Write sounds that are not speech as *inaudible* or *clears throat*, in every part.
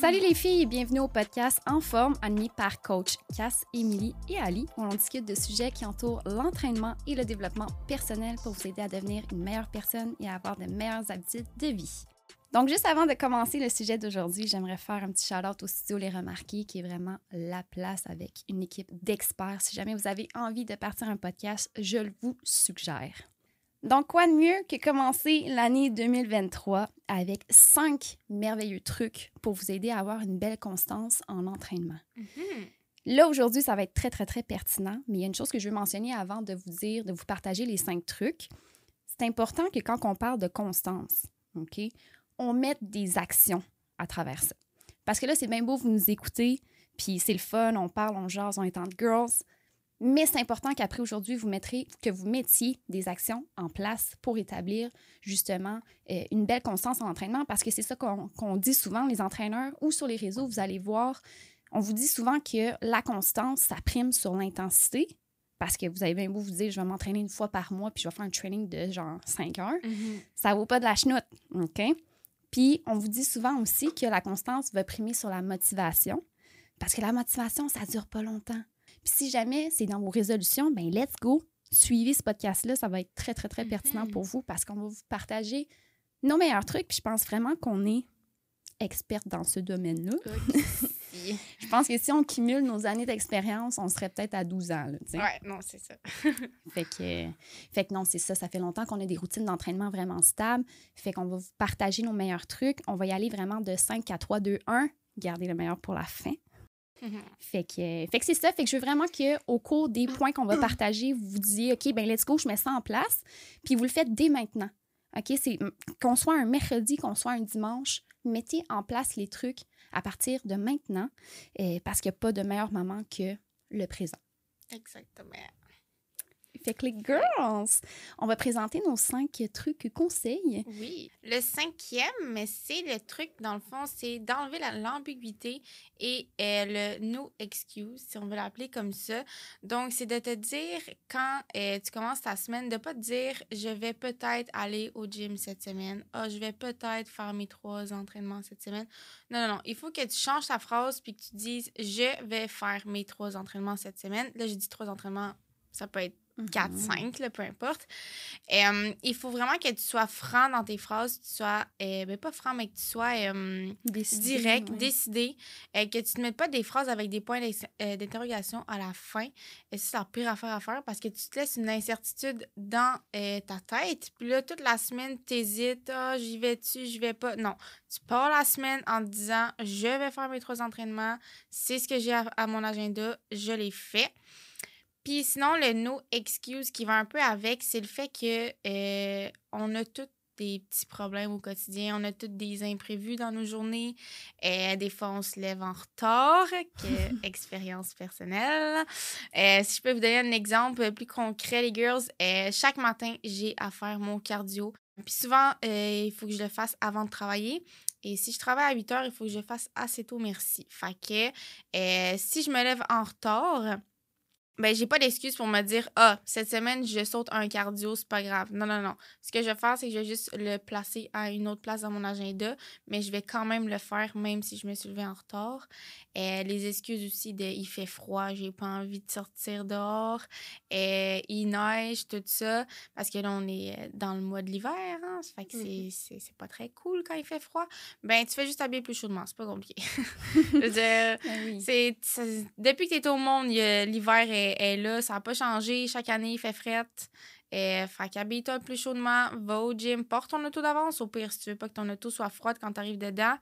Salut les filles et bienvenue au podcast En forme animé par coach Cass, Émilie et Ali où l'on discute de sujets qui entourent l'entraînement et le développement personnel pour vous aider à devenir une meilleure personne et à avoir de meilleures habitudes de vie. Donc, juste avant de commencer le sujet d'aujourd'hui, j'aimerais faire un petit shout-out au studio Les Remarqués, qui est vraiment la place avec une équipe d'experts. Si jamais vous avez envie de partir un podcast, je le vous suggère. Donc, quoi de mieux que commencer l'année 2023 avec cinq merveilleux trucs pour vous aider à avoir une belle constance en entraînement? Là, aujourd'hui, ça va être très, très, très pertinent, mais il y a une chose que je veux mentionner avant de vous dire, de vous partager les cinq trucs. C'est important que quand on parle de constance, OK, on mette des actions à travers ça. Parce que là, c'est bien beau, vous nous écoutez, puis c'est le fun, on parle, on jase, on est en girls. Mais c'est important qu'après aujourd'hui, vous mettrez, que vous mettiez des actions en place pour établir justement euh, une belle constance en entraînement parce que c'est ça qu'on dit souvent, les entraîneurs ou sur les réseaux, vous allez voir, on vous dit souvent que la constance, ça prime sur l'intensité parce que vous avez bien beau vous dire, je vais m'entraîner une fois par mois puis je vais faire un training de genre 5 heures. Ça vaut pas de la chenoute, OK? Puis, on vous dit souvent aussi que la constance va primer sur la motivation parce que la motivation, ça dure pas longtemps. Puis, si jamais c'est dans vos résolutions, ben let's go. Suivez ce podcast-là, ça va être très, très, très pertinent pour vous parce qu'on va vous partager nos meilleurs trucs. Puis, je pense vraiment qu'on est experte dans ce domaine-là. *laughs* Je pense que si on cumule nos années d'expérience, on serait peut-être à 12 ans. là. Ouais, non, c'est ça. *laughs* Fait que, fait que non, c'est ça. Ça fait longtemps qu'on a des routines d'entraînement vraiment stables. Fait qu'on va vous partager nos meilleurs trucs. On va y aller vraiment de 5 à 3, 2, 1. Gardez le meilleur pour la fin. Fait que, fait que c'est ça. Fait que je veux vraiment qu'au cours des points qu'on va partager, vous vous disiez, OK, ben let's go, je mets ça en place. Puis vous le faites dès maintenant. OK? C'est qu'on soit un mercredi, qu'on soit un dimanche, mettez en place les trucs à partir de maintenant euh, parce qu'il n'y a pas de meilleur moment que le présent. Exactement. Fait que les girls, on va présenter nos cinq trucs conseils. Oui. Le cinquième, c'est le truc, dans le fond, c'est d'enlever la- l'ambiguïté et euh, le no excuse, si on veut l'appeler comme ça. Donc, c'est de te dire, quand euh, tu commences ta semaine, de pas te dire, je vais peut-être aller au gym cette semaine. Ah, je vais peut-être faire mes trois entraînements cette semaine. Non, non, non. Il faut que tu changes ta phrase puis que tu dises, je vais faire mes trois entraînements cette semaine. Là, j'ai dit trois entraînements. Ça peut être 4, Mhm. 5, là, peu importe. Euh, il faut vraiment que tu sois franc dans tes phrases, que tu sois, euh, ben pas franc, mais que tu sois euh, Décidé, direct, ouais. décidé, euh, que tu ne mettes pas des phrases avec des points d'interrogation à la fin. Et c'est la pire affaire à faire parce que tu te laisses une incertitude dans ta tête. Puis là, toute la semaine, tu hésites, ah, j'y vais-tu, j'y vais pas. Non, tu pars la semaine en te disant, je vais faire mes trois entraînements, c'est ce que j'ai à, à mon agenda, je l'ai fait. Puis sinon, le no excuse qui va un peu avec, c'est le fait que euh, on a tous des petits problèmes au quotidien, on a tous des imprévus dans nos journées. Euh, des fois, on se lève en retard, que *laughs* expérience personnelle. Euh, si je peux vous donner un exemple plus concret, les girls, euh, chaque matin, j'ai à faire mon cardio. Puis souvent, il faut que je le fasse avant de travailler. Et si je travaille à 8 heures, il faut que je le fasse assez tôt, merci. Fait que si je me lève en retard, ben j'ai pas d'excuse pour me dire ah cette semaine je saute un cardio c'est pas grave. Non non non. Ce que je vais faire c'est que je vais juste le placer à une autre place dans mon agenda mais je vais quand même le faire même si je me suis levée en retard. Euh, les excuses aussi de il fait froid j'ai pas envie de sortir dehors. Euh, il neige tout ça parce que là on est euh, dans le mois de l'hiver hein ça fait que c'est- c'est c'est pas très cool quand il fait froid. Ben tu fais juste habiller plus chaudement c'est pas compliqué. *laughs* Je veux dire *laughs* oui. c'est, depuis que tu es au monde, il y est là. Ça n'a pas changé. Chaque année, il fait fret. Euh, fait qu'habille-toi plus chaudement. Va au gym. Porte ton auto d'avance au pire si tu veux pas que ton auto soit froide quand tu arrives dedans.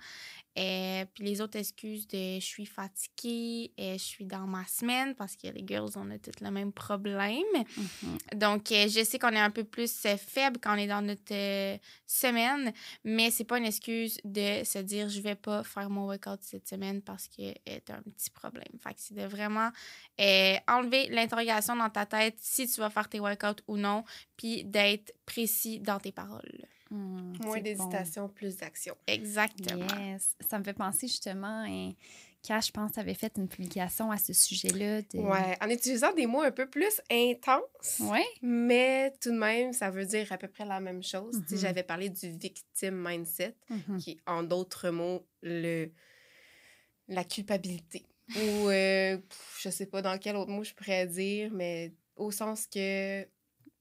Euh, puis les autres excuses de je suis fatiguée, euh, je suis dans ma semaine parce que les girls, on a tous le même problème. Mhm. Donc, euh, je sais qu'on est un peu plus euh, faible quand on est dans notre euh, semaine, mais c'est pas une excuse de se dire je vais pas faire mon workout cette semaine parce que euh, t'as un petit problème. Fait que c'est de vraiment enlever l'interrogation dans ta tête si tu vas faire tes workouts ou non, puis d'être précis dans tes paroles. Hum, Moins d'hésitation, plus d'action. Exactement. Yes. Ça me fait penser justement, hein, Cash, je pense, tu avais fait une publication à ce sujet-là. De... Ouais, en utilisant des mots un peu plus intenses, Ouais. mais tout de même, ça veut dire à peu près la même chose. Sais, Mhm. J'avais parlé du victim mindset, Mhm. qui, en d'autres mots, le la culpabilité. Ou euh, je sais pas dans quel autre mot je pourrais dire, mais au sens que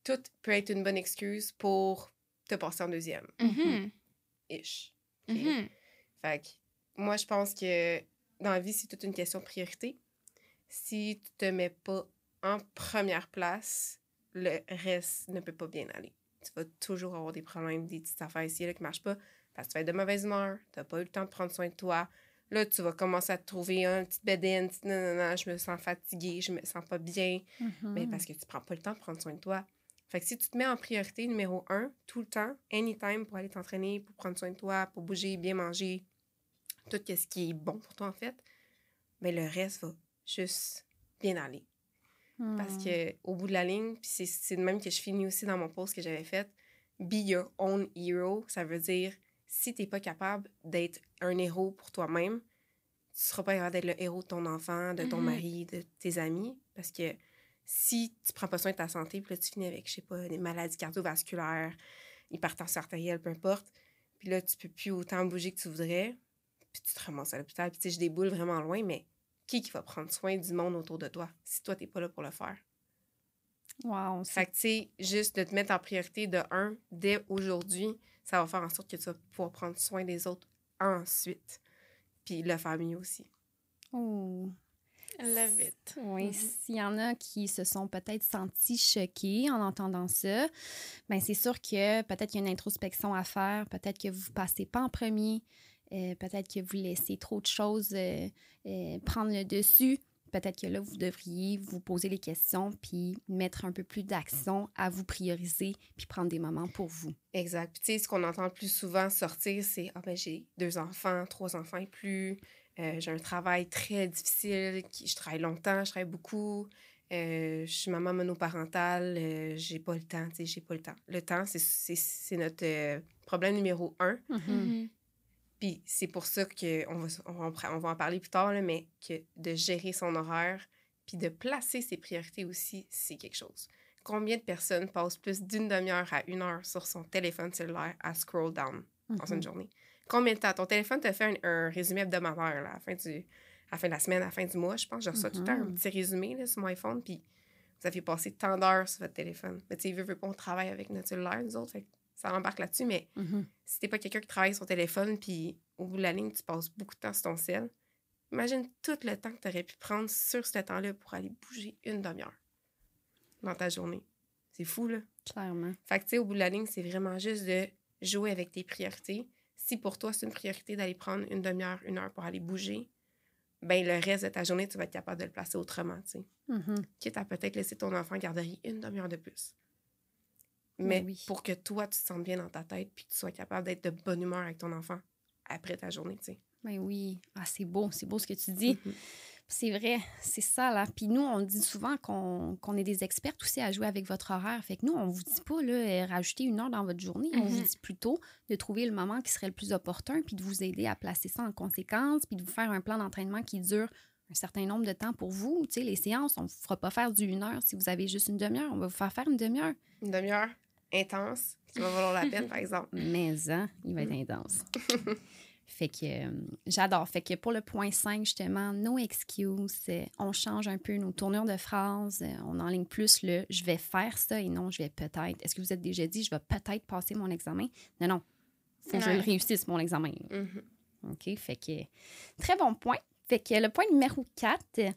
tout peut être une bonne excuse pour te passer en deuxième. Mhm. Ish. Mhm. Fait que moi, je pense que dans la vie, c'est toute une question de priorité. Si tu te mets pas en première place, le reste ne peut pas bien aller. Tu vas toujours avoir des problèmes, des petites affaires ici là, qui ne marchent pas parce que tu vas être de mauvaise humeur, tu n'as pas eu le temps de prendre soin de toi. Là, tu vas commencer à te trouver un petit bédaine, petit non, non, non, je me sens fatiguée, je me sens pas bien. Mhm. Mais parce que tu prends pas le temps de prendre soin de toi. Fait que si tu te mets en priorité numéro un, tout le temps, anytime, pour aller t'entraîner, pour prendre soin de toi, pour bouger, bien manger, tout ce qui est bon pour toi, en fait, mais le reste va juste bien aller. Parce Hmm. que au bout de la ligne, puis c'est- c'est de même que je finis aussi dans mon post que j'avais fait, be your own hero, ça veut dire si t'es pas capable d'être un héros pour toi-même, tu seras pas capable d'être le héros de ton enfant, de ton Mhm. mari, de tes amis, parce que si tu prends pas soin de ta santé, puis là tu finis avec, je sais pas, des maladies cardiovasculaires, hypertension artérielle, peu importe, puis là tu peux plus autant bouger que tu voudrais, puis tu te ramasses à l'hôpital, puis tu sais, je déboule vraiment loin, mais qui qui va prendre soin du monde autour de toi si toi t'es pas là pour le faire? Wow, Fait que, tu sais, juste de te mettre en priorité de un, dès aujourd'hui, ça va faire en sorte que tu vas pouvoir prendre soin des autres ensuite. Puis le faire mieux aussi. Oh. Love it. Oui, Mhm. s'il y en a qui se sont peut-être sentis choqués en entendant ça, ben c'est sûr que peut-être qu'il y a une introspection à faire, peut-être que vous ne passez pas en premier, euh, peut-être que vous laissez trop de choses euh, euh, prendre le dessus. Peut-être que là, vous devriez vous poser les questions puis mettre un peu plus d'action à vous prioriser puis prendre des moments pour vous. Exact. Puis, tu sais, ce qu'on entend le plus souvent sortir, c'est Ah, ben, j'ai deux enfants, trois enfants et plus. Euh, j'ai un travail très difficile. qui- Je travaille longtemps, je travaille beaucoup. Euh, je suis maman monoparentale. euh, j'ai pas le temps, tu sais, j'ai pas le temps. Le temps, c'est- c'est c'est notre euh, problème numéro un. Mhm. Puis c'est pour ça qu'on va, on va, en pra- on va en parler plus tard, là, mais que de gérer son horaire, puis de placer ses priorités aussi, c'est quelque chose. Combien de personnes passent plus d'une demi-heure à une heure sur son téléphone cellulaire à scroll down dans une Mhm. journée? Combien de temps? Ton téléphone te fait un, un résumé hebdomadaire là, à, la fin du, à la fin de la semaine, à la fin du mois, je pense. Je reçois tout le temps un Mhm. petit résumé là, sur mon iPhone, puis vous avez passé tant d'heures sur votre téléphone. Mais tu sais, veut, veut pas, on travaille avec notre cellulaire, nous autres, fait que ça embarque là-dessus, mais Mhm. si t'es pas quelqu'un qui travaille sur son téléphone, puis au bout de la ligne, tu passes beaucoup de temps sur ton cell, imagine tout le temps que tu aurais pu prendre sur ce temps-là pour aller bouger une demi-heure dans ta journée. C'est fou, là. Clairement. Fait que, tu sais, au bout de la ligne, c'est vraiment juste de jouer avec tes priorités. Si pour toi, c'est une priorité d'aller prendre une demi-heure, une heure pour aller bouger, ben le reste de ta journée, tu vas être capable de le placer autrement, tu sais. Mhm. Quitte à peut-être laisser ton enfant en garderie une demi-heure de plus. Mais oui. pour que toi, tu te sentes bien dans ta tête puis que tu sois capable d'être de bonne humeur avec ton enfant après ta journée, tu sais. Ben oui, ah, c'est beau, c'est beau ce que tu dis. Mhm. C'est vrai, c'est ça, là. Puis nous, on dit souvent qu'on est des experts aussi à jouer avec votre horaire. Fait que nous, on vous dit pas, là, euh, rajouter une heure dans votre journée. On vous Mhm. dit plutôt de trouver le moment qui serait le plus opportun, puis de vous aider à placer ça en conséquence, puis de vous faire un plan d'entraînement qui dure un certain nombre de temps pour vous. Tu sais, les séances, on ne vous fera pas faire du une heure si vous avez juste une demi-heure. On va vous faire faire une demi-heure. Une demi-heure intense qui va valoir la peine, par exemple. *laughs* Mais, hein, il va être intense. *laughs* fait que euh, j'adore. Fait que pour le point 5, justement, no excuse. euh, on change un peu nos tournures de phrases. euh, on enligne plus le je vais faire ça et non je vais peut-être. Est-ce que vous êtes déjà dit je vais peut-être passer mon examen? Non, non. Faut que je le réussisse, mon examen. Mhm. OK? Fait que très bon point. Fait que le point numéro 4, euh,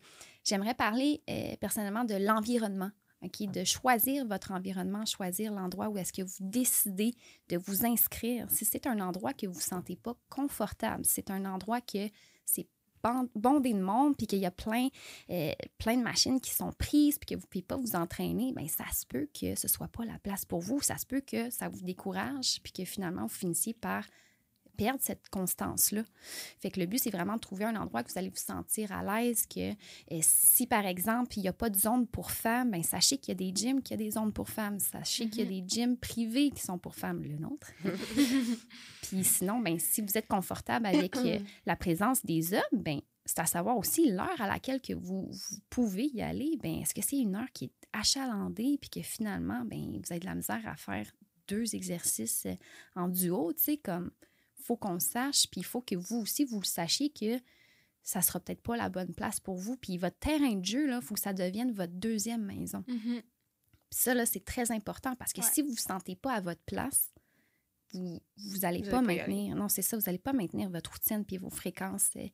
j'aimerais parler euh, personnellement de l'environnement. De choisir votre environnement, choisir l'endroit où est-ce que vous décidez de vous inscrire. Si c'est un endroit que vous ne vous sentez pas confortable, si c'est un endroit que c'est bondé de monde, puis qu'il y a plein, euh, plein de machines qui sont prises, puis que vous ne pouvez pas vous entraîner, bien, ça se peut que ce ne soit pas la place pour vous. Ça se peut que ça vous décourage, puis que finalement, vous finissiez par perdre cette constance-là. Fait que le but, c'est vraiment de trouver un endroit que vous allez vous sentir à l'aise, que euh, si, par exemple, il n'y a pas de zone pour femmes, ben, sachez qu'il y a des gyms qui a des zones pour femmes. Sachez qu'il y a des gyms privés qui sont pour femmes, le nôtre. *laughs* Puis sinon, ben, si vous êtes confortable avec euh, *coughs* la présence des hommes, ben, c'est à savoir aussi l'heure à laquelle que vous, vous pouvez y aller. Ben, est-ce que c'est une heure qui est achalandée puis que finalement, ben, vous avez de la misère à faire deux exercices en duo, tu sais, comme faut qu'on le sache, puis il faut que vous aussi, vous le sachiez que ça sera peut-être pas la bonne place pour vous. Puis votre terrain de jeu, il faut que ça devienne votre deuxième maison. Puis ça, là, c'est très important parce que Ouais. si vous ne vous sentez pas à votre place, vous vous allez Vous pas maintenir. Non, c'est ça, vous n'allez pas maintenir votre routine puis vos fréquences euh,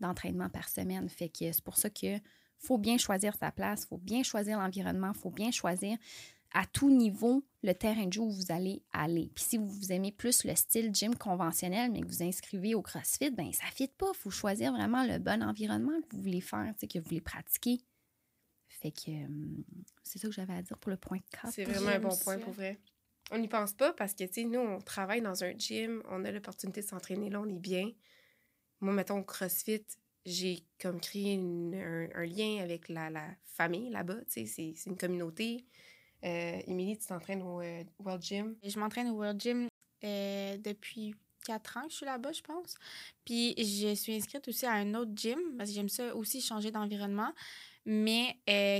d'entraînement par semaine. Fait que c'est pour ça que faut bien choisir sa place, faut bien choisir l'environnement, faut bien choisir à tout niveau le terrain de jeu où vous allez aller. Puis si vous aimez plus le style gym conventionnel, mais que vous inscrivez au CrossFit, ben ça ne fit pas. Il faut choisir vraiment le bon environnement que vous voulez faire, tu sais, que vous voulez pratiquer. Fait que euh, c'est ça que j'avais à dire pour le point 4. C'est vraiment un bon point pour vrai. On n'y pense pas parce que, tu sais, nous, on travaille dans un gym, on a l'opportunité de s'entraîner là, on est bien. Moi, mettons, au CrossFit, j'ai comme créé une- un, un lien avec la, la famille là-bas, tu sais, c'est une communauté. Euh, Émilie, tu t'entraînes au euh, World Gym? Je m'entraîne au World Gym euh, depuis quatre ans que je suis là-bas, je pense. Puis je suis inscrite aussi à un autre gym parce que j'aime ça aussi changer d'environnement. Mais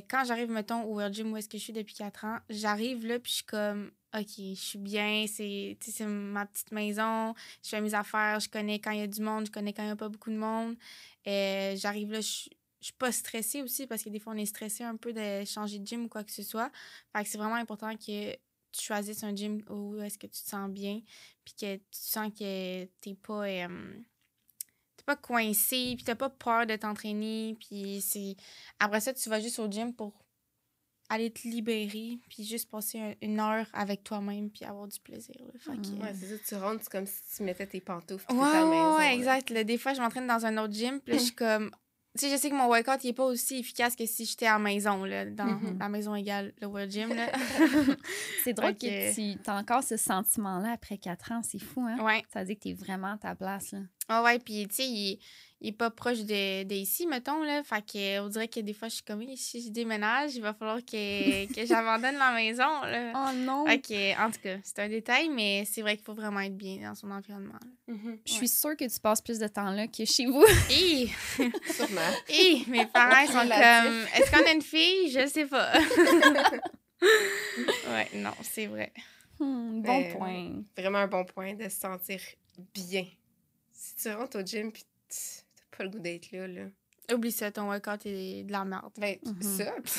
quand j'arrive, mettons, au World Gym où est-ce que je suis depuis quatre ans, j'arrive là, puis je suis comme, OK, je suis bien, c'est ma petite maison, je fais mes affaires, je connais quand il y a du monde, je connais quand il n'y a pas beaucoup de monde. J'arrive là, je suis- je suis pas stressée aussi parce que des fois, on est stressé un peu de changer de gym ou quoi que ce soit. Fait que c'est vraiment important que tu choisisses un gym où est-ce que tu te sens bien, puis que tu sens que t'es pas, euh, t'es pas coincé, puis t'as pas peur de t'entraîner, puis c'est... Après ça, tu vas juste au gym pour aller te libérer, puis juste passer un- une heure avec toi-même, puis avoir du plaisir. là. Fait que. Ouais, c'est ça, tu rentres, comme si tu mettais tes pantoufles Ouais, à la maison. ouais, exact. Là, des fois, je m'entraîne dans un autre gym, puis je suis comme... Tu sais, je sais que mon workout, il est pas aussi efficace que si j'étais à la maison, là, dans Mhm. la maison égale le World Gym, là. *laughs* C'est drôle que tu as encore ce sentiment-là après quatre ans. C'est fou, hein? ouais. Ça veut dire que tu es vraiment à ta place. Là. Ah ouais, puis tu sais, il, il est pas proche de, de ici, mettons, là. Fait que, on dirait que des fois, je suis comme, si je déménage, il va falloir que, que j'abandonne la maison, là. Oh non! Fait que, en tout cas, c'est un détail, mais c'est vrai qu'il faut vraiment être bien dans son environnement. Mhm, Je suis sûre que tu passes plus de temps là que chez vous. *laughs* Hi! Sûrement. *laughs* Hi! Mes parents ils sont comme, est-ce qu'on a une fille? Je sais pas. *laughs* ouais, non, c'est vrai. Hmm, bon Mais, point. Vraiment un bon point de se sentir bien. Tu rentres au gym puis tu- t'as pas le goût d'être là, là. Oublie ça, ton workout est de la merde. Ben, Mhm. ça, puis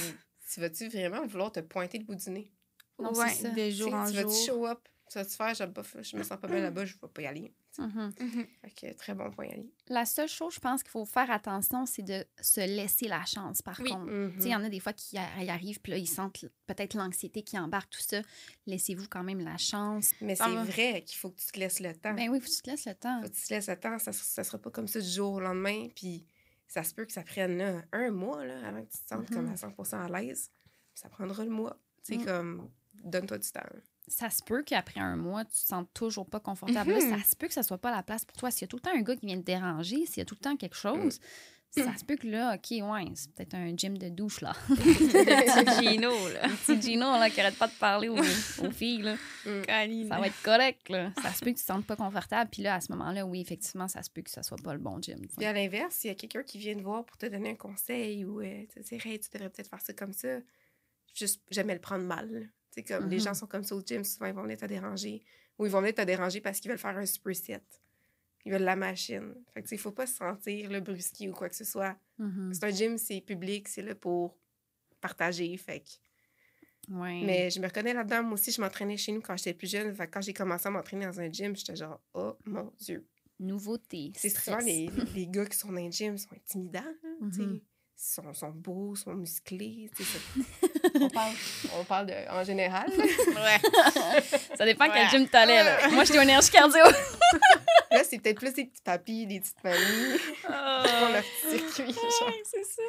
tu vas-tu vraiment vouloir te pointer le bout du nez? Non, ouais, c'est ça. de Tu sais, jour en tu vas-tu show up? Tu vas-tu faire, je, bof, je me sens pas bien là-bas, je vais pas y aller. Fait que très bon point, Ali. La seule chose, je pense qu'il faut faire attention, c'est de se laisser la chance, par Oui. contre. Mhm. Tu sais, il y en a des fois qui y y arrivent, puis là, ils sentent peut-être l'anxiété qui embarque, tout ça. Laissez-vous quand même la chance. Mais Ça c'est va. vrai qu'il faut que tu te laisses le temps. Ben oui, faut que tu te laisses le temps. Faut que tu te laisses le temps. Ça, ça sera pas comme ça du jour au lendemain. Puis ça se peut que ça prenne là, un mois là, avant que tu te sentes comme à 100% à l'aise. Ça prendra le mois. Tu sais, Mm. comme, donne-toi du temps. Ça se peut qu'après un mois, tu te sentes toujours pas confortable. Là, Mhm. ça se peut que ça soit pas la place pour toi. S'il y a tout le temps un gars qui vient te déranger, s'il y a tout le temps quelque chose, ça se peut que là, OK, ouais, c'est peut-être un gym de douche, là. *laughs* Le petit Gino, là. Un petit Gino, là, qui arrête pas de parler aux, aux filles, là. Caline. Ça va être correct, là. Ça se peut que tu te sentes pas confortable. Puis là, à ce moment-là, oui, effectivement, ça se peut que ça soit pas le bon gym. tu sais. Puis à l'inverse, s'il y a quelqu'un qui vient te voir pour te donner un conseil ou euh, te dire, hey, tu devrais peut-être faire ça comme ça, juste jamais le prendre mal. Sais, comme les Mhm. gens sont comme ça au gym, souvent ils vont venir te déranger. Ou ils vont venir te déranger parce qu'ils veulent faire un superset. Ils veulent la machine. Fait que, il faut pas se sentir le brusquer ou quoi que ce soit. Mhm. C'est un gym, c'est public, c'est là pour partager. Fait que- Ouais. Mais je me reconnais là-dedans. Moi aussi, je m'entraînais chez nous quand j'étais plus jeune. Fait que quand j'ai commencé à m'entraîner dans un gym, j'étais genre, oh mon Dieu. Nouveauté. C'est souvent les, *laughs* les, gars qui sont dans un gym sont intimidants. hein. Mhm. Ils sont, sont beaux, sont musclés. *laughs* on, parle, on parle de, en général. *laughs* Ouais. Ça dépend quel Ouais. gym t'allais, là. Moi, j'étais au énergie cardio. Là, c'est peut-être plus des petits papis, des petites mamies qui font leur petit circuit. genre. C'est ça.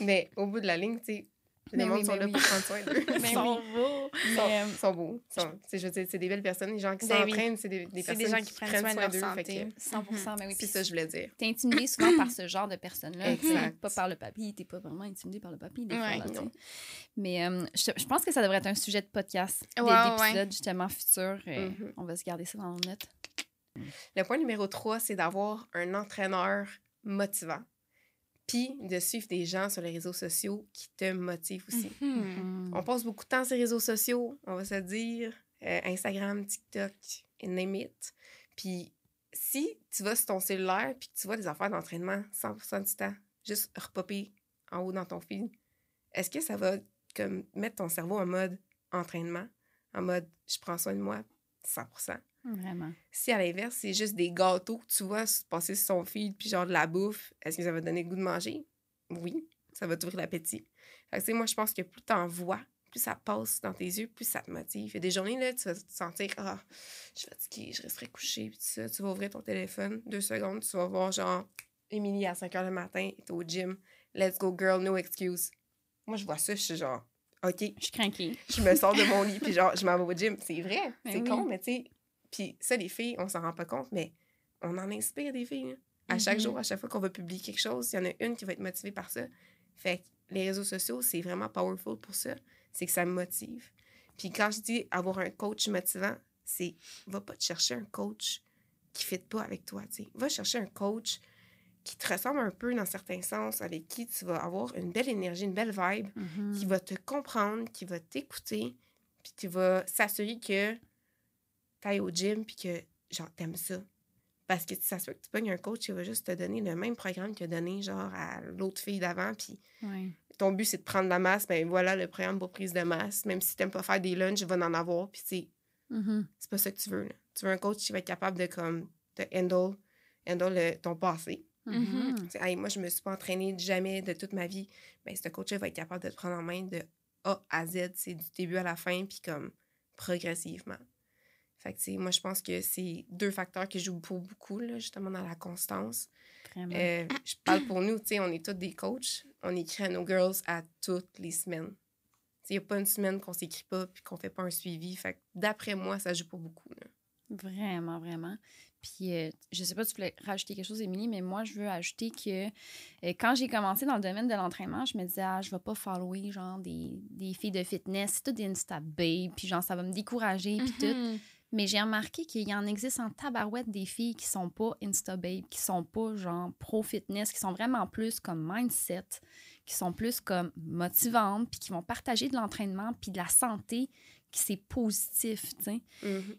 Mais au bout de la ligne, tu sais, les monde *laughs* oui, sont mais là oui. pour prendre soin d'eux. Ben Ils sont, beaux. ils sont- je veux dire, c'est des belles personnes. Les gens qui Ben s'entraînent, c'est des, des C'est personnes des gens qui prennent soin de leur d'eux, fait santé. que 100 mais oui. C'est Puis ça je voulais dire. T'es intimidé souvent par ce genre de personnes-là. Exact. Pas par le papy, t'es pas vraiment intimidé par le papy. Des Ouais, fois, là. Mais euh, je, je pense que ça devrait être un sujet de podcast, Ouais, ouais, d'épisode justement futur. euh, Mhm. On va se garder ça dans nos notes. Le point numéro 3, c'est d'avoir un entraîneur motivant. Puis de suivre des gens sur les réseaux sociaux qui te motivent aussi. Mhm. On passe beaucoup de temps sur les réseaux sociaux, on va se dire. euh, Instagram, TikTok, name it. Puis si tu vas sur ton cellulaire puis que tu vois des affaires d'entraînement 100% du temps, juste repopper en haut dans ton fil, est-ce que ça va comme mettre ton cerveau en mode entraînement, en mode je prends soin de moi 100%? Vraiment. Si à l'inverse, c'est juste des gâteaux que tu vois passer sur son fil puis genre de la bouffe, est-ce que ça va te donner le goût de manger? Oui, ça va t'ouvrir l'appétit. Fait que, tu sais, moi, je pense que plus t'en vois, plus ça passe dans tes yeux, plus ça te motive. Il y a des journées, là, tu vas te sentir, ah, je suis fatiguée, je resterai couchée, puis ça. Tu vas ouvrir ton téléphone, deux secondes, tu vas voir, genre, Émilie à 5 h le matin, est au gym. Let's go, girl, no excuse. Moi, je vois ça, je suis genre, OK. Je suis craquée. Je me sors de mon lit, puis genre, je m'en vais au gym. C'est vrai, Ben c'est oui. con, mais tu sais. Puis ça, les filles, on s'en rend pas compte, mais on en inspire des filles. là. À chaque Mhm. jour, à chaque fois qu'on va publier quelque chose, il y en a une qui va être motivée par ça. Fait que les réseaux sociaux, c'est vraiment powerful pour ça. C'est que ça me motive. Puis quand je dis avoir un coach motivant, c'est va pas te chercher un coach qui ne fit pas avec toi. Va chercher un coach qui te ressemble un peu dans certains sens, avec qui tu vas avoir une belle énergie, une belle vibe, Mhm. qui va te comprendre, qui va t'écouter, puis qui va s'assurer que tu ailles au gym, puis que, genre, t'aimes ça. Parce que ça se peut que tu pognes un coach qui va juste te donner le même programme qu'il a donné, genre, à l'autre fille d'avant, puis Ouais. ton but, c'est de prendre la masse, ben voilà le programme pour prise de masse. Même si t'aimes pas faire des lunchs, va en avoir, puis c'est Mhm. c'est pas ça que tu veux, là. Tu veux un coach qui va être capable de, comme, de handle, handle le- ton passé. Sais, Hey, moi, je me suis pas entraînée jamais de toute ma vie. Ben, ce coach-là va être capable de te prendre en main de A à Z, c'est du début à la fin, puis comme progressivement. Fait que, tu sais, moi, je pense que c'est deux facteurs qui jouent pour beaucoup, là, justement, dans la constance. Vraiment. Euh, je parle pour nous, tu sais, on est tous des coachs. On écrit à nos girls à toutes les semaines. Il n'y a pas une semaine qu'on s'écrit pas puis qu'on fait pas un suivi. Fait que, d'après moi, ça joue pas beaucoup. là. Vraiment, vraiment. Puis, euh, je sais pas si tu voulais rajouter quelque chose, Émilie, mais moi, je veux ajouter que euh, quand j'ai commencé dans le domaine de l'entraînement, je me disais, ah, je vais pas follower, genre, des, des filles de fitness, c'est tout des Insta babe, puis genre, ça va me décourager, puis tout. Mais j'ai remarqué qu'il y en existe en tabarouette des filles qui sont pas Insta babe, qui sont pas, genre, pro-fitness, qui sont vraiment plus comme mindset, qui sont plus comme motivantes, puis qui vont partager de l'entraînement, puis de la santé, qui c'est positif, tu sais.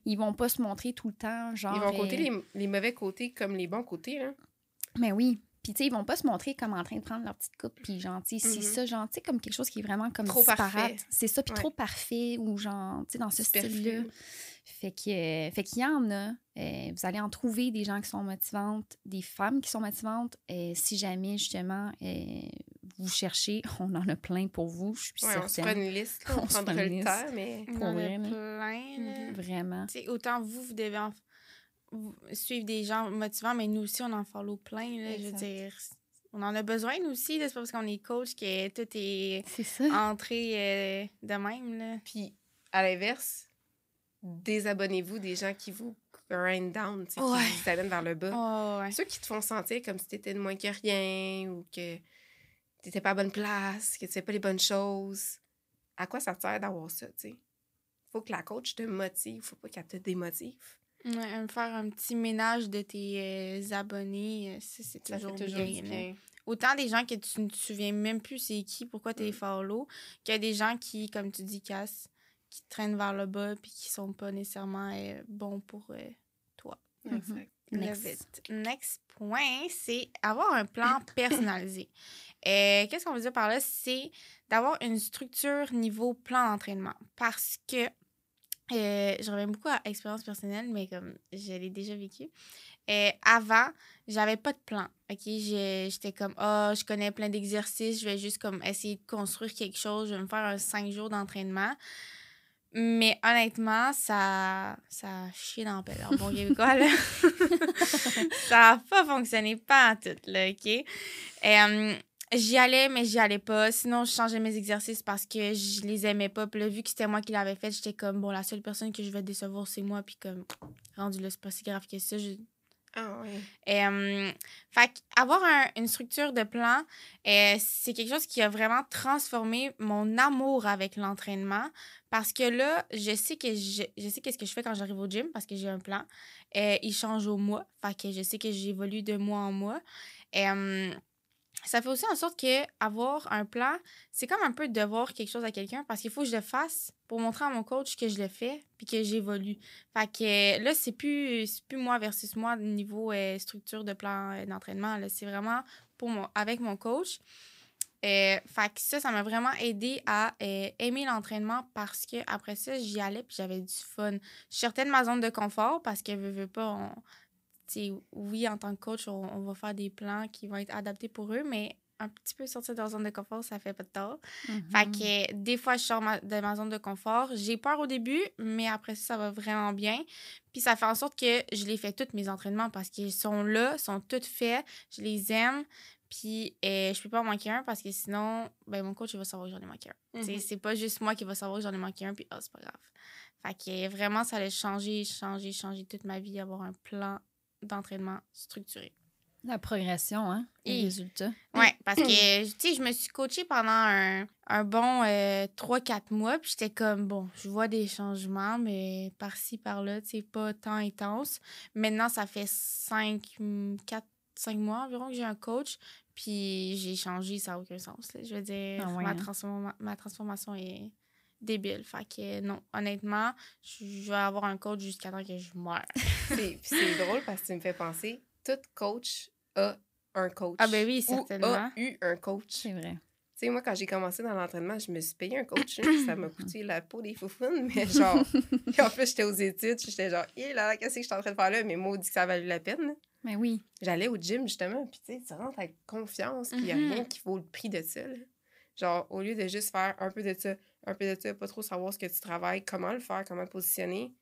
Ils vont pas se montrer tout le temps, genre... Ils vont côté euh, les, les mauvais côtés comme les bons côtés. Là. mais oui. Puis, tu sais, ils vont pas se montrer comme en train de prendre leur petite coupe, puis genre, tu sais, c'est Mhm. ça, genre, tu sais, comme quelque chose qui est vraiment comme Trop disparate. parfait. C'est ça, puis Ouais. trop parfait, ou genre, tu sais, dans ce style-là. Fait que, euh, fait qu'il y en a. euh, vous allez en trouver des gens qui sont motivantes, des femmes qui sont motivantes. euh, si jamais, justement, euh, vous cherchez, *laughs* on en a plein pour vous, je suis Ouais, on se certaine. une liste. là, *laughs* On On prendra une le liste. temps, mais. Pour en a vrai, plein. là. Vraiment. Autant vous, vous devez en- vous- suivre des gens motivants, mais nous aussi, on en follow plein. Là, je veux dire, on en a besoin, nous aussi. C'est pas parce qu'on est coach que tout est C'est ça. entré euh, de même. Là. Puis, à l'inverse, désabonnez-vous des gens qui vous grind down, Ouais. qui vous amènent vers le bas. Oh, ouais. Ceux qui te font sentir comme si t'étais de moins que rien ou que t'étais pas à bonne place, que tu fais pas les bonnes choses. À quoi ça te sert d'avoir ça, tu sais? Faut que la coach te motive, faut pas qu'elle te démotive. Ouais, me faire un petit ménage de tes euh, abonnés, euh, ça, c'est toujours, bien. Autant des gens que tu ne te souviens même plus c'est qui, pourquoi tu les Mm. follow, que des gens qui, comme tu dis, cassent, qui te traînent vers le bas puis qui sont pas nécessairement euh, bons pour euh, toi. Mhm. Exact. Next. Point, c'est avoir un plan *coughs* personnalisé. Euh, Qu'est-ce qu'on veut dire par là? C'est d'avoir une structure niveau plan d'entraînement. Parce que euh, je reviens beaucoup à expérience personnelle, mais comme je l'ai déjà vécu. Euh, avant, j'avais pas de plan. OK? J'étais comme, ah, je connais plein d'exercices, je vais juste comme essayer de construire quelque chose, je vais me faire un cinq jours d'entraînement. Mais honnêtement, ça, ça a chié dans la pelle. En bon *laughs* québécois, là. *laughs* ça n'a pas fonctionné pas en tout, là, OK? J'y allais, mais j'y allais pas. Sinon, je changeais mes exercices parce que je les aimais pas. Puis là, vu que c'était moi qui l'avais fait, j'étais comme, bon, la seule personne que je vais décevoir, c'est moi. Puis comme, rendu là, c'est pas si grave que ça. Je- Ah euh, fait avoir une structure de plan, euh, c'est quelque chose qui a vraiment transformé mon amour avec l'entraînement parce que là, je sais que je, je sais qu'est-ce que je fais quand j'arrive au gym parce que j'ai un plan. Euh, il change au mois, fait que je sais que j'évolue de mois en mois. Euh, ça fait aussi en sorte que avoir un plan, c'est comme un peu devoir quelque chose à quelqu'un parce qu'il faut que je le fasse pour montrer à mon coach que je le fais puis que j'évolue. Fait que là, c'est plus, plus moi versus moi niveau euh, structure de plan euh, d'entraînement. C'est vraiment pour avec mon coach. Euh, fait que ça, ça m'a vraiment aidé à euh, aimer l'entraînement parce que après ça, j'y allais puis j'avais du fun. Je sortais de ma zone de confort parce que veux, veux pas, tu sais, oui, en tant que coach, on, on va faire des plans qui vont être adaptés pour eux, mais un petit peu sortir de leur zone de confort, ça fait pas de tort. Fait Mhm. que des fois, je sors ma- de ma zone de confort. J'ai peur au début, mais après ça, ça va vraiment bien. Puis ça fait en sorte que je les fais tous mes entraînements parce qu'ils sont là, sont tous faits. Je les aime. Puis euh, je peux pas en manquer un parce que sinon, ben, mon coach il va savoir que j'en ai manqué un. Sais, Mhm. C'est pas juste moi qui va savoir que j'en ai manqué un, puis ah, c'est pas grave. Fait que vraiment, ça allait changer, changer, changer toute ma vie, avoir un plan d'entraînement structuré. La progression, hein? Les Et- résultats. Ouais, parce que, *clears throat* tu sais, je me suis coachée pendant un, un bon 3-4 mois, puis j'étais comme, bon, je vois des changements, mais par-ci, par-là, tu sais, pas tant intense. Maintenant, ça fait 5, 4, 5 mois environ que j'ai un coach, puis j'ai changé, ça n'a aucun sens. là. Je veux dire, Ah ouais, ma, hein? ma transformation est débile. Fait que, non, honnêtement, je je vais avoir un coach jusqu'à temps que je meure. *laughs* C'est drôle parce que tu me fais penser, tout coach a un coach. Ah ben oui, Ou certainement. a eu un coach. C'est vrai. Tu sais, moi, quand j'ai commencé dans l'entraînement, je me suis payé un coach. ça m'a *coughs* coûté la peau des foufounes. Mais genre, *laughs* en plus, j'étais aux études. J'étais genre, hé là, là, qu'est-ce que je suis en train de faire là? Mais maudit que ça a valu la peine. Mais oui. J'allais au gym, justement. Puis tu sais, tu rentres avec confiance. Puis il n'y a Mhm. rien qui vaut le prix de ça. là. Genre, au lieu de juste faire un peu de ça, un peu de ça, pas trop savoir ce que tu travailles, comment le faire, comment le positionner.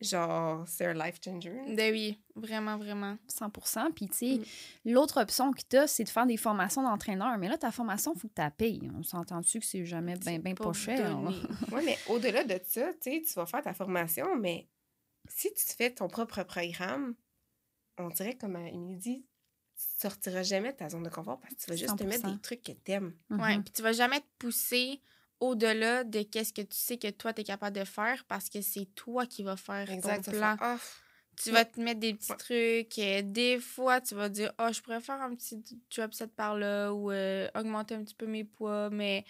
Genre, c'est un life changer. Ben oui, vraiment, vraiment. 100% Puis, tu sais, Mm. l'autre option que tu as, c'est de faire des formations d'entraîneur. Mais là, ta formation, il faut que tu la payes. On s'entend-tu que c'est jamais bien ben pas, cher? Oui, mais au-delà de ça, tu sais, tu vas faire ta formation, mais si tu te fais ton propre programme, on dirait, comme Émilie dit, tu sortiras jamais de ta zone de confort parce que tu vas juste te mettre 100%. des trucs que t'aimes. Ouais, Mhm. puis tu vas jamais te pousser au-delà de qu'est-ce que tu sais que toi, tu es capable de faire parce que c'est toi qui vas faire Exact. ton plan. Tu vas te mettre des petits Ouais. trucs. euh, des fois, tu vas dire, oh, je pourrais faire un petit drop set par là ou euh, augmenter un petit peu mes poids, mais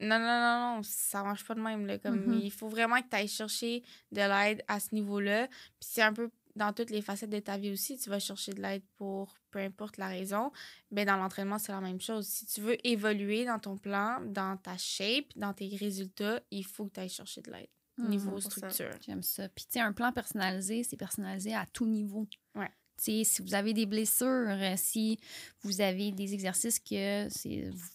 non, non, non, non, ça marche pas de même. Là, comme, Mhm. Il faut vraiment que tu ailles chercher de l'aide à ce niveau-là. Puis c'est un peu dans toutes les facettes de ta vie aussi, tu vas chercher de l'aide pour peu importe la raison. Mais dans l'entraînement, c'est la même chose. Si tu veux évoluer dans ton plan, dans ta shape, dans tes résultats, il faut que tu ailles chercher de l'aide. Mhm. Niveau 100%. structure. J'aime ça. Puis, tu sais, un plan personnalisé, c'est personnalisé à tout niveau. Si vous avez des blessures, euh, si vous avez des exercices que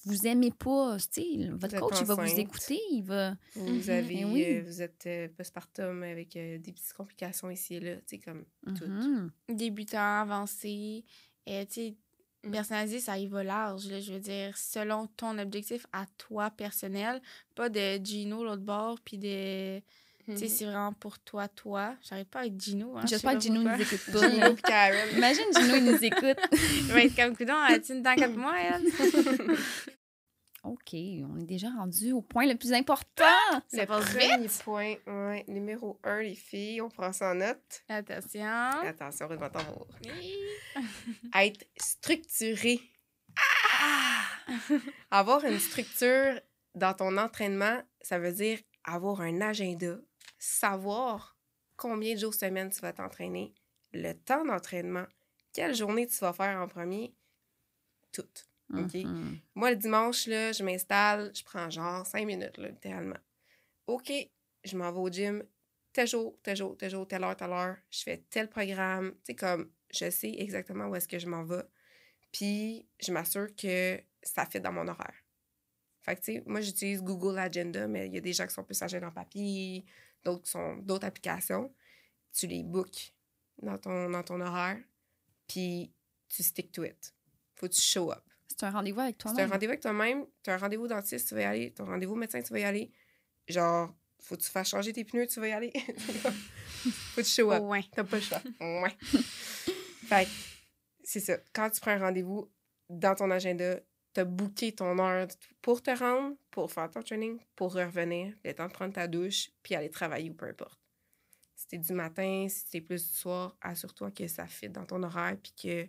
vous aimez pas, tu sais, votre coach, il va vous écouter, il va... Vous Mhm. avez, oui. euh, vous êtes euh, postpartum avec euh, des petites complications ici et là, tu sais, comme tout. Débutant, avancé. Et tu sais, Mm. personnalisé, ça y va large. là. je veux dire, selon ton objectif à toi personnel, pas de Gino l'autre bord, puis de. Tu sais, Mhm. c'est vraiment pour toi, toi. J'arrive pas avec Gino. Hein, J'espère que Gino nous écoute pas. Gino Karen. Imagine Gino, il nous écoute. Il va être comme coudon, as-tu une dans quatre mois, elle? *laughs* OK, on est déjà rendu au point le plus important. Ça Le premier point, ouais, numéro un, les filles, on prend ça en note. Attention. Attention, roulement de tambour. Être structuré. Avoir une structure dans ton entraînement, ça veut dire avoir un agenda, savoir combien de jours semaine tu vas t'entraîner, le temps d'entraînement, quelle journée tu vas faire en premier, tout. OK? Mhm. Moi, le dimanche, là, je m'installe, je prends genre cinq minutes, là, littéralement. OK, je m'en vais au gym, tel jour, tel jour, tel jour, telle heure, telle heure. Je fais tel programme. Tu sais, comme, je sais exactement où est-ce que je m'en vais. Puis, je m'assure que ça fait dans mon horaire. Fait que, tu sais, moi, j'utilise Google Agenda, mais il y a des gens qui sont plus agenda en papier, d'autres sont d'autres applications. Tu les bookes dans ton, dans ton horaire, puis tu stick to it. Faut que tu show up. C'est un rendez-vous avec C'est un toi-même. rendez-vous avec toi-même, tu as un rendez-vous dentiste, tu vas y aller, ton rendez-vous médecin, tu vas y aller. Genre, faut que tu fasses changer tes pneus, tu vas y aller. *laughs* faut que tu show up. Ouais. T'as pas le choix. Ouais. fait c'est ça. Quand tu prends un rendez-vous dans ton agenda, t'as booké ton heure pour te rendre, pour faire ton training, pour revenir, le temps de prendre ta douche, puis aller travailler ou peu importe. Si t'es du matin, si t'es plus du soir, assure-toi que ça fit dans ton horaire, puis que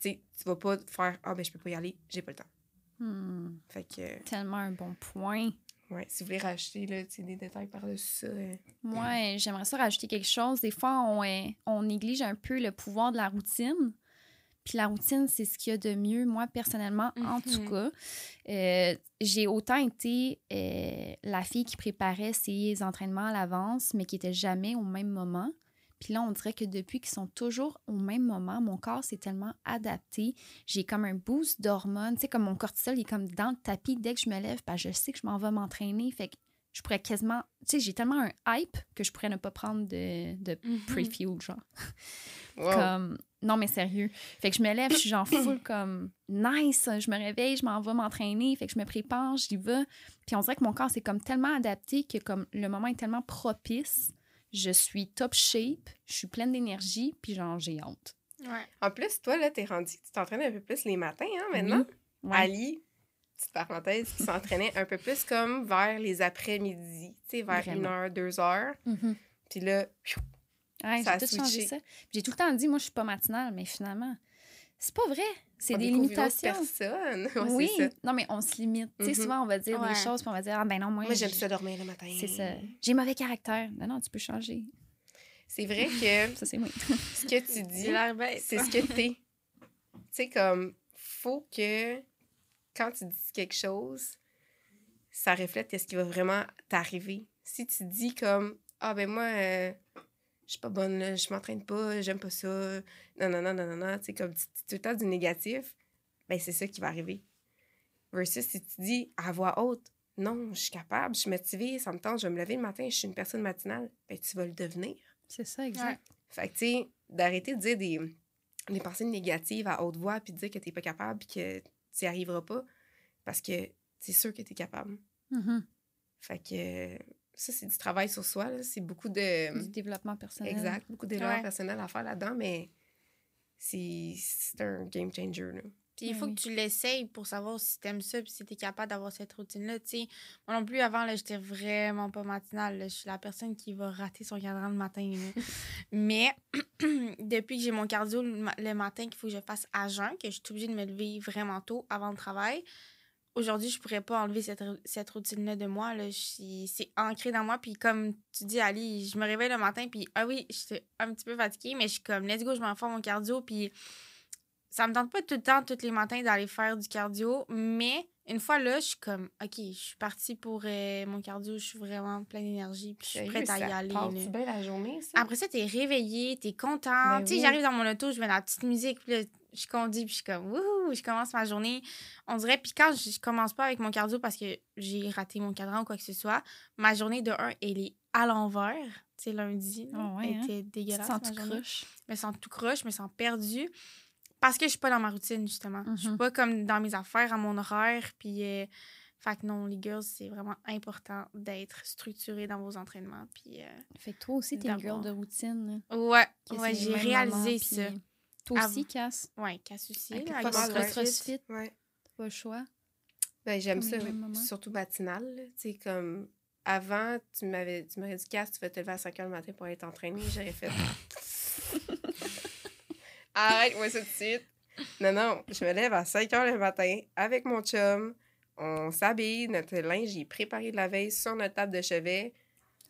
tu vas pas faire Ah, ben, je peux pas y aller, j'ai pas le temps. Hmm, Fait que, tellement un bon point. ouais, si vous voulez rajouter là, des détails par-dessus ça. euh, Moi, j'aimerais ça rajouter quelque chose. Des fois, on, euh, on néglige un peu le pouvoir de la routine. Puis la routine, c'est ce qu'il y a de mieux, moi, personnellement, en tout Mhm. cas. Euh, j'ai autant été euh, la fille qui préparait ses entraînements à l'avance, mais qui était jamais au même moment. Puis là, on dirait que depuis qu'ils sont toujours au même moment, mon corps s'est tellement adapté. J'ai comme un boost d'hormones. Tu sais, comme mon cortisol, il est comme dans le tapis dès que je me lève, parce que je sais que je m'en vais m'entraîner. Fait que je pourrais quasiment... Tu sais, j'ai tellement un hype que je pourrais ne pas prendre de, de Mhm. pre-fuel, genre. wow. Comme... Non, mais sérieux. Fait que je me lève, je suis genre full *clears throat* comme nice. Je me réveille, je m'en vais m'entraîner. Fait que je me prépare, j'y vais. Puis on dirait que mon corps s'est comme tellement adapté que comme le moment est tellement propice, je suis top shape, je suis pleine d'énergie, puis genre j'ai honte. Ouais. En plus, toi, là, t'es rendu, tu t'entraînes un peu plus les matins, hein, maintenant? Ouais. Ali, petite parenthèse, qui s'entraînait un peu plus comme vers les après-midi, tu sais, vers Vraiment. une heure, deux heures. Mhm. Puis là, pfiou, Ouais, Ça j'ai tout changé ça. J'ai tout le temps dit, moi, je suis pas matinale, mais finalement, c'est pas vrai. C'est on des limitations. personne. *laughs* Ouais, oui, c'est ça. non, mais on se limite. Tu sais, Mhm. souvent, on va dire Ouais. des choses, puis on va dire, ah ben non, moi, Moi, j'aime j'ai- ça dormir le matin. C'est ça. J'ai mauvais caractère. Non, non, tu peux changer. C'est vrai que *laughs* Ça, c'est moi. *laughs* ce que tu dis, bête. c'est ce que t'es. tu sais, comme, faut que quand tu dis quelque chose, ça reflète ce qui va vraiment t'arriver. Si tu dis comme, ah ben moi, euh, je suis pas bonne, là, je m'entraîne pas, j'aime pas ça, non, non, non, non, non, non, tu sais, comme tu dis tout le temps du négatif, ben c'est ça qui va arriver. Versus si tu dis à voix haute, non, je suis capable, je suis motivée, ça me tente, je vais me lever le matin, je suis une personne matinale, ben tu vas le devenir. C'est ça, exact. Fait que, tu sais, d'arrêter de dire des, des pensées négatives à haute voix puis de dire que t'es pas capable puis que tu n'y arriveras pas parce que c'est sûr que t'es capable. Mhm. Fait que ça, c'est du travail sur soi, là. C'est beaucoup de... Du développement personnel. Exact, beaucoup de développement Ouais. personnel à faire là-dedans, mais c'est c'est un game changer, là. Puis il Ben faut oui. que tu l'essayes pour savoir si t'aimes ça puis si t'es capable d'avoir cette routine-là. Tu sais, moi non plus, avant, là, j'étais vraiment pas matinale. là. Je suis la personne qui va rater son cadran le matin. *laughs* Mais *clears throat* depuis que j'ai mon cardio le matin qu'il faut que je fasse à jeun, que je suis obligée de me lever vraiment tôt avant le travail, aujourd'hui, je pourrais pas enlever cette, routine-là de moi. Là. Je suis- C'est ancré dans moi. Puis comme tu dis, Ali, je me réveille le matin, puis ah oui, j'étais un petit peu fatiguée, mais je suis comme, let's go, je m'en fais mon cardio, puis ça me tente pas tout le temps, tous les matins, d'aller faire du cardio, mais une fois là, je suis comme, OK, je suis partie pour euh, mon cardio, je suis vraiment pleine d'énergie, puis je suis prête à y aller. là. bien la journée, ça? Après ça, t'es réveillée, t'es content. Ben tu sais, oui. j'arrive dans mon auto, je mets la petite musique, puis là, je conduis, puis je suis comme, wouhou, je commence ma journée. On dirait, puis quand je commence pas avec mon cardio parce que j'ai raté mon cadran ou quoi que ce soit, ma journée de 1, elle est à l'envers. Tu sais, lundi, Ah ouais, elle hein? était dégueulasse. tout journée croche. je me sens tout croche, je me sens perdue. Parce que je suis pas dans ma routine, justement. Je suis Mhm. pas comme dans mes affaires, à mon horaire. Puis, euh, fait que non, les girls, c'est vraiment important d'être structuré dans vos entraînements. Puis, euh, Fait que toi aussi, t'es une girl de routine. là. ouais, ouais j'ai le réalisé moment, ça. puis Toi aussi, Cass? Ouais, casse aussi. Avec le avec ouais. CrossFit. Ouais. pas le choix. Ben, j'aime ça, surtout matinal. Tu sais, comme avant, tu m'avais tu m'aurais dit, Cass, tu vas te lever à 5 h le matin pour être entraîné. J'aurais fait. Arrête-moi ça tout de suite. Non, non, je me lève à 5 h le matin avec mon chum. On s'habille, notre linge est préparé de la veille sur notre table de chevet.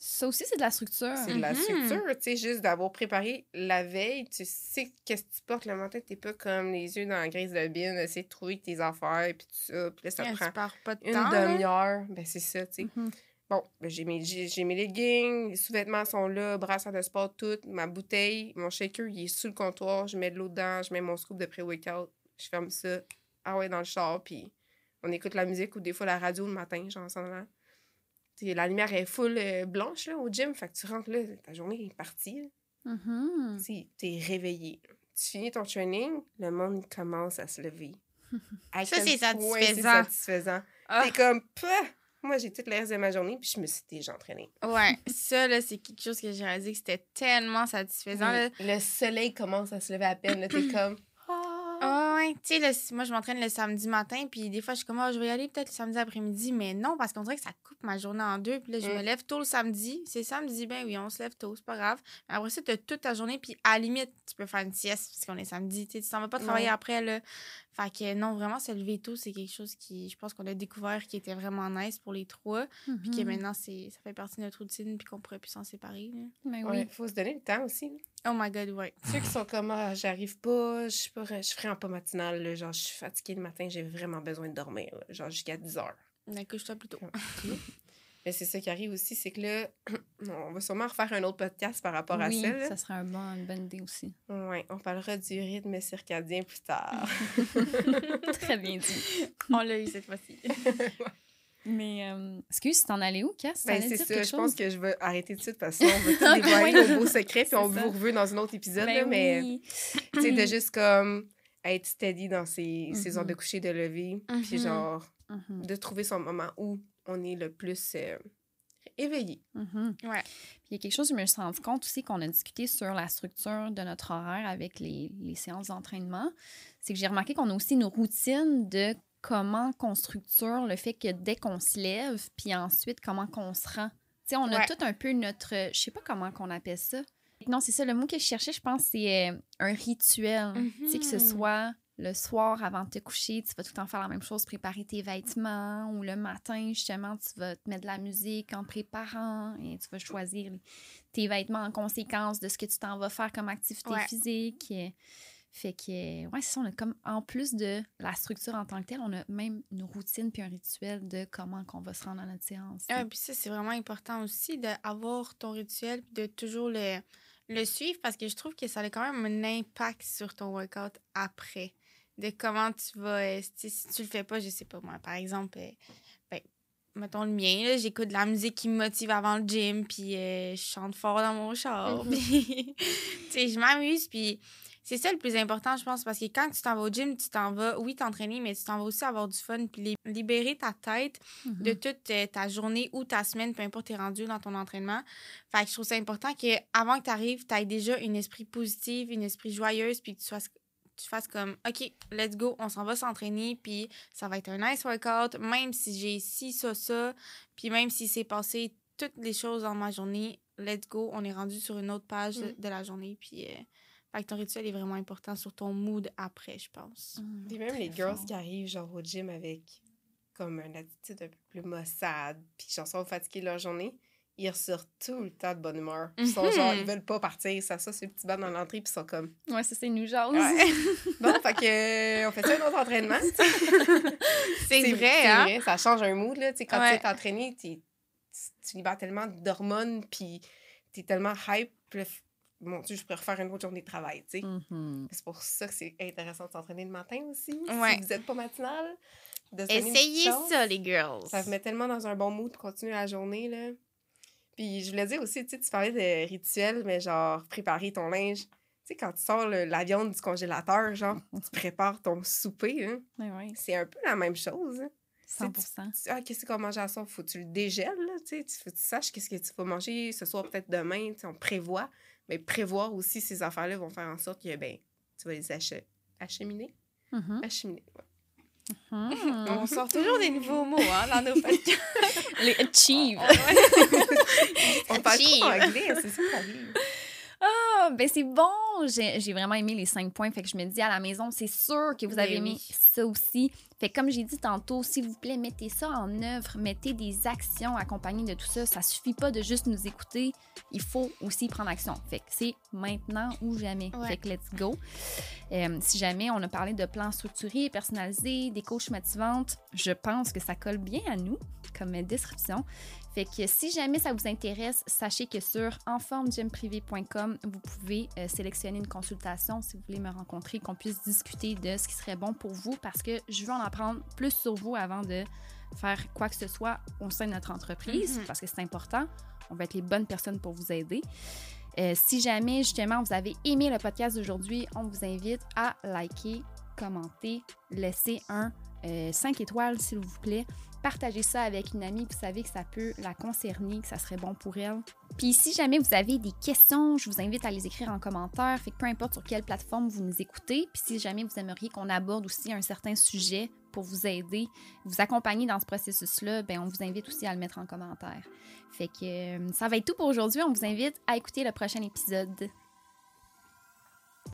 Ça aussi, c'est de la structure. C'est de la Mhm. structure, tu sais, juste d'avoir préparé la veille. Tu sais qu'est-ce que tu portes le matin. T'es pas comme les yeux dans la grise de bine, essayer de trouver tes affaires, puis tout ça. Puis là, ça prend pas de une demi-heure. Ben, c'est ça, tu sais. Mhm. Bon, ben, j'ai mes, j'ai, j'ai mes leggings, les sous-vêtements sont là, brassard de sport, tout. Ma bouteille, mon shaker, il est sous le comptoir. Je mets de l'eau dedans, je mets mon scoop de pré-workout. Je ferme ça. Ah ouais, dans le char, puis on écoute la musique ou des fois la radio le matin, genre en s'en allant. Tu sais, La lumière est full euh, blanche là, au gym, fait que tu rentres là, ta journée est partie. là. Mhm. Tu T'es réveillé. Tu finis ton training, le monde commence à se lever. *laughs* Ça, c'est satisfaisant. C'est satisfaisant. Ah, T'es comme, Pah! Moi, j'ai toute le reste de ma journée, puis je me suis déjà entraînée. ouais, ça, là, c'est quelque chose que j'ai réalisé que c'était tellement satisfaisant. là. Le soleil commence à se lever à peine, là, t'es *clears throat* comme, ah, Ah ouais, tu sais, moi, je m'entraîne le samedi matin, puis des fois, je suis comme, Ah, je vais y aller peut-être le samedi après-midi, mais non, parce qu'on dirait que ça coupe ma journée en deux. Puis là, je me Mm. lève tôt le samedi. C'est samedi, ben oui, on se lève tôt, c'est pas grave. Mais après ça, tu as toute ta journée, puis à la limite, tu peux faire une sieste, parce qu'on est samedi. Tu sais, tu t'en vas pas travailler après, là. Fait que non, vraiment, se lever tôt, c'est quelque chose qui, je pense qu'on a découvert qui était vraiment nice pour les trois, puis que Mhm. maintenant, c'est, ça fait partie de notre routine, puis qu'on pourrait plus s'en séparer. là. Mais Ouais, oui. faut se donner le temps aussi. Oh my god, ouais. Ceux qui sont comme, ah, j'arrive pas, je suis pas, je suis vraiment pas matinale, là, genre, je suis fatiguée le matin, j'ai vraiment besoin de dormir, là, genre, jusqu'à 10 heures. Accouche-toi plus tôt. *laughs* Mais c'est ça qui arrive aussi, c'est que là, *clears throat* on va sûrement refaire un autre podcast par rapport à oui, ça. ça un bon, une bonne idée aussi. Ouais, on parlera du rythme circadien plus tard. *laughs* Très bien dit. *laughs* On l'a eu cette fois-ci. *laughs* Mais, euh, excuse, t'en allais où, Cass? Ben, c'est ça, je pense que je vais arrêter tout de suite parce qu'on va tout Ok, dévoiler nos beaux secrets, puis on vous reveut dans un autre épisode, Ben là, mais oui. tu sais, de *clears throat* juste comme être steady dans ses, ses heures de coucher, de lever, puis Mhm. genre Mhm, de trouver son moment où on est le plus euh, éveillé. mhm. Ouais. Puis il y a quelque chose, je me suis rendu compte aussi qu'on a discuté sur la structure de notre horaire avec les, les séances d'entraînement. C'est que j'ai remarqué qu'on a aussi une routine de comment qu'on structure le fait que dès qu'on se lève, puis ensuite comment qu'on se rend. Tu sais, on a Ouais. tout un peu notre. Je sais pas comment qu'on appelle ça. Non, c'est ça, le mot que je cherchais, je pense, c'est euh, un rituel. Tu sais, que ce soit le soir avant de te coucher, tu vas tout le temps faire la même chose, préparer tes vêtements, ou le matin, justement, tu vas te mettre de la musique en préparant et tu vas choisir tes vêtements en conséquence de ce que tu t'en vas faire comme activité Ouais. physique. Fait que, ouais, c'est ça, on a comme, en plus de la structure en tant que telle, on a même une routine puis un rituel de comment qu'on va se rendre à notre séance. Ah, puis ça, c'est vraiment important aussi d'avoir ton rituel puis de toujours le, le suivre parce que je trouve que ça a quand même un impact sur ton workout après. De comment tu vas. euh, si tu le fais pas, je sais pas moi, par exemple, euh, ben, mettons le mien, j'écoute de la musique qui me motive avant le gym, puis euh, je chante fort dans mon char, Mhm. puis *laughs* je m'amuse, puis c'est ça le plus important, je pense, parce que quand tu t'en vas au gym, tu t'en vas, oui, t'entraîner, mais tu t'en vas aussi avoir du fun, puis li- libérer ta tête Mhm. de toute euh, ta journée ou ta semaine, peu importe t'es rendu dans ton entraînement. Fait que je trouve ça important que avant que tu arrives, tu aies déjà un esprit positif, un esprit joyeuse, puis que tu fasses, tu fasses comme OK, let's go, on s'en va s'entraîner, puis ça va être un nice workout, même si j'ai ci, ça, ça, puis même si c'est passé toutes les choses dans ma journée, let's go, on est rendu sur une autre page de, Mm. de la journée, puis euh, fait que ton rituel est vraiment important sur ton mood après, je pense. Mhm. Puis même les girls qui arrivent genre au gym avec comme une attitude un peu plus maussade, puis qui sont fatigués de leur journée, ils ressortent tout le temps de bonne humeur. Ils sont Mhm. genre, ils veulent pas partir, ça, ça, c'est le petit banc dans l'entrée, puis ils sont comme. Ouais, ça, c'est nous jase. Ouais. *laughs* bon, fait que, euh, on fait ça un autre entraînement. *laughs* C'est vrai, c'est hein? vrai, ça change un mood, là. Tu quand Ouais. tu es entraîné, tu, tu libères tellement d'hormones, puis t'es tellement hype, puis mon Dieu, je pourrais refaire une autre journée de travail, tu sais. Mhm. C'est pour ça que c'est intéressant de s'entraîner le matin aussi. Ouais. Si vous n'êtes pas matinal, Essayez ça, les girls. Ça vous met tellement dans un bon mood de continuer la journée, là. Puis je voulais dire aussi, tu tu parlais de rituel, mais genre préparer ton linge. Tu sais, quand tu sors le- la viande du congélateur, genre, tu prépares ton souper, hein. C'est un peu la même chose. hein. 100 Tu- Ah, qu'est-ce qu'on va manger à soir? Faut que tu le dégèles, là, tu sais. Tu, faut que tu saches qu'est-ce que tu vas manger ce soir, peut-être demain, tu on prévoit. Mais prévoir aussi ces affaires-là vont faire en sorte que, ben, tu vas les ach- acheminer. Mhm. Acheminer, ouais. Mhm. On sort toujours des nouveaux mots hein, dans nos podcasts. Les achieve. On parle Achieve. trop anglais, c'est ça. Ah, ben c'est bon. J'ai vraiment aimé les cinq points. Fait que je me dis à la maison, c'est sûr que vous avez Ben aimé oui. ça aussi. Fait que comme j'ai dit tantôt, s'il vous plaît, mettez ça en œuvre. Mettez des actions accompagnées de tout ça. Ça suffit pas de juste nous écouter. Il faut aussi prendre action. Fait que c'est maintenant ou jamais. Ouais. Fait que let's go. Euh, si jamais on a parlé de plans structurés, personnalisés, des coachs motivantes, je pense que ça colle bien à nous comme description. Fait que si jamais ça vous intéresse, sachez que sur enformegymprivé.com, vous pouvez euh, sélectionner une consultation si vous voulez me rencontrer, qu'on puisse discuter de ce qui serait bon pour vous parce que je veux en apprendre plus sur vous avant de faire quoi que ce soit au sein de notre entreprise Mhm. parce que c'est important. On va être les bonnes personnes pour vous aider. Euh, si jamais justement vous avez aimé le podcast d'aujourd'hui, on vous invite à liker, commenter, laisser un 5 étoiles, s'il vous plaît. Partagez ça avec une amie, vous savez que ça peut la concerner, que ça serait bon pour elle. Puis si jamais vous avez des questions, je vous invite à les écrire en commentaire. Fait que peu importe sur quelle plateforme vous nous écoutez, puis si jamais vous aimeriez qu'on aborde aussi un certain sujet pour vous aider, vous accompagner dans ce processus-là, ben on vous invite aussi à le mettre en commentaire. Fait que euh, ça va être tout pour aujourd'hui. On vous invite à écouter le prochain épisode.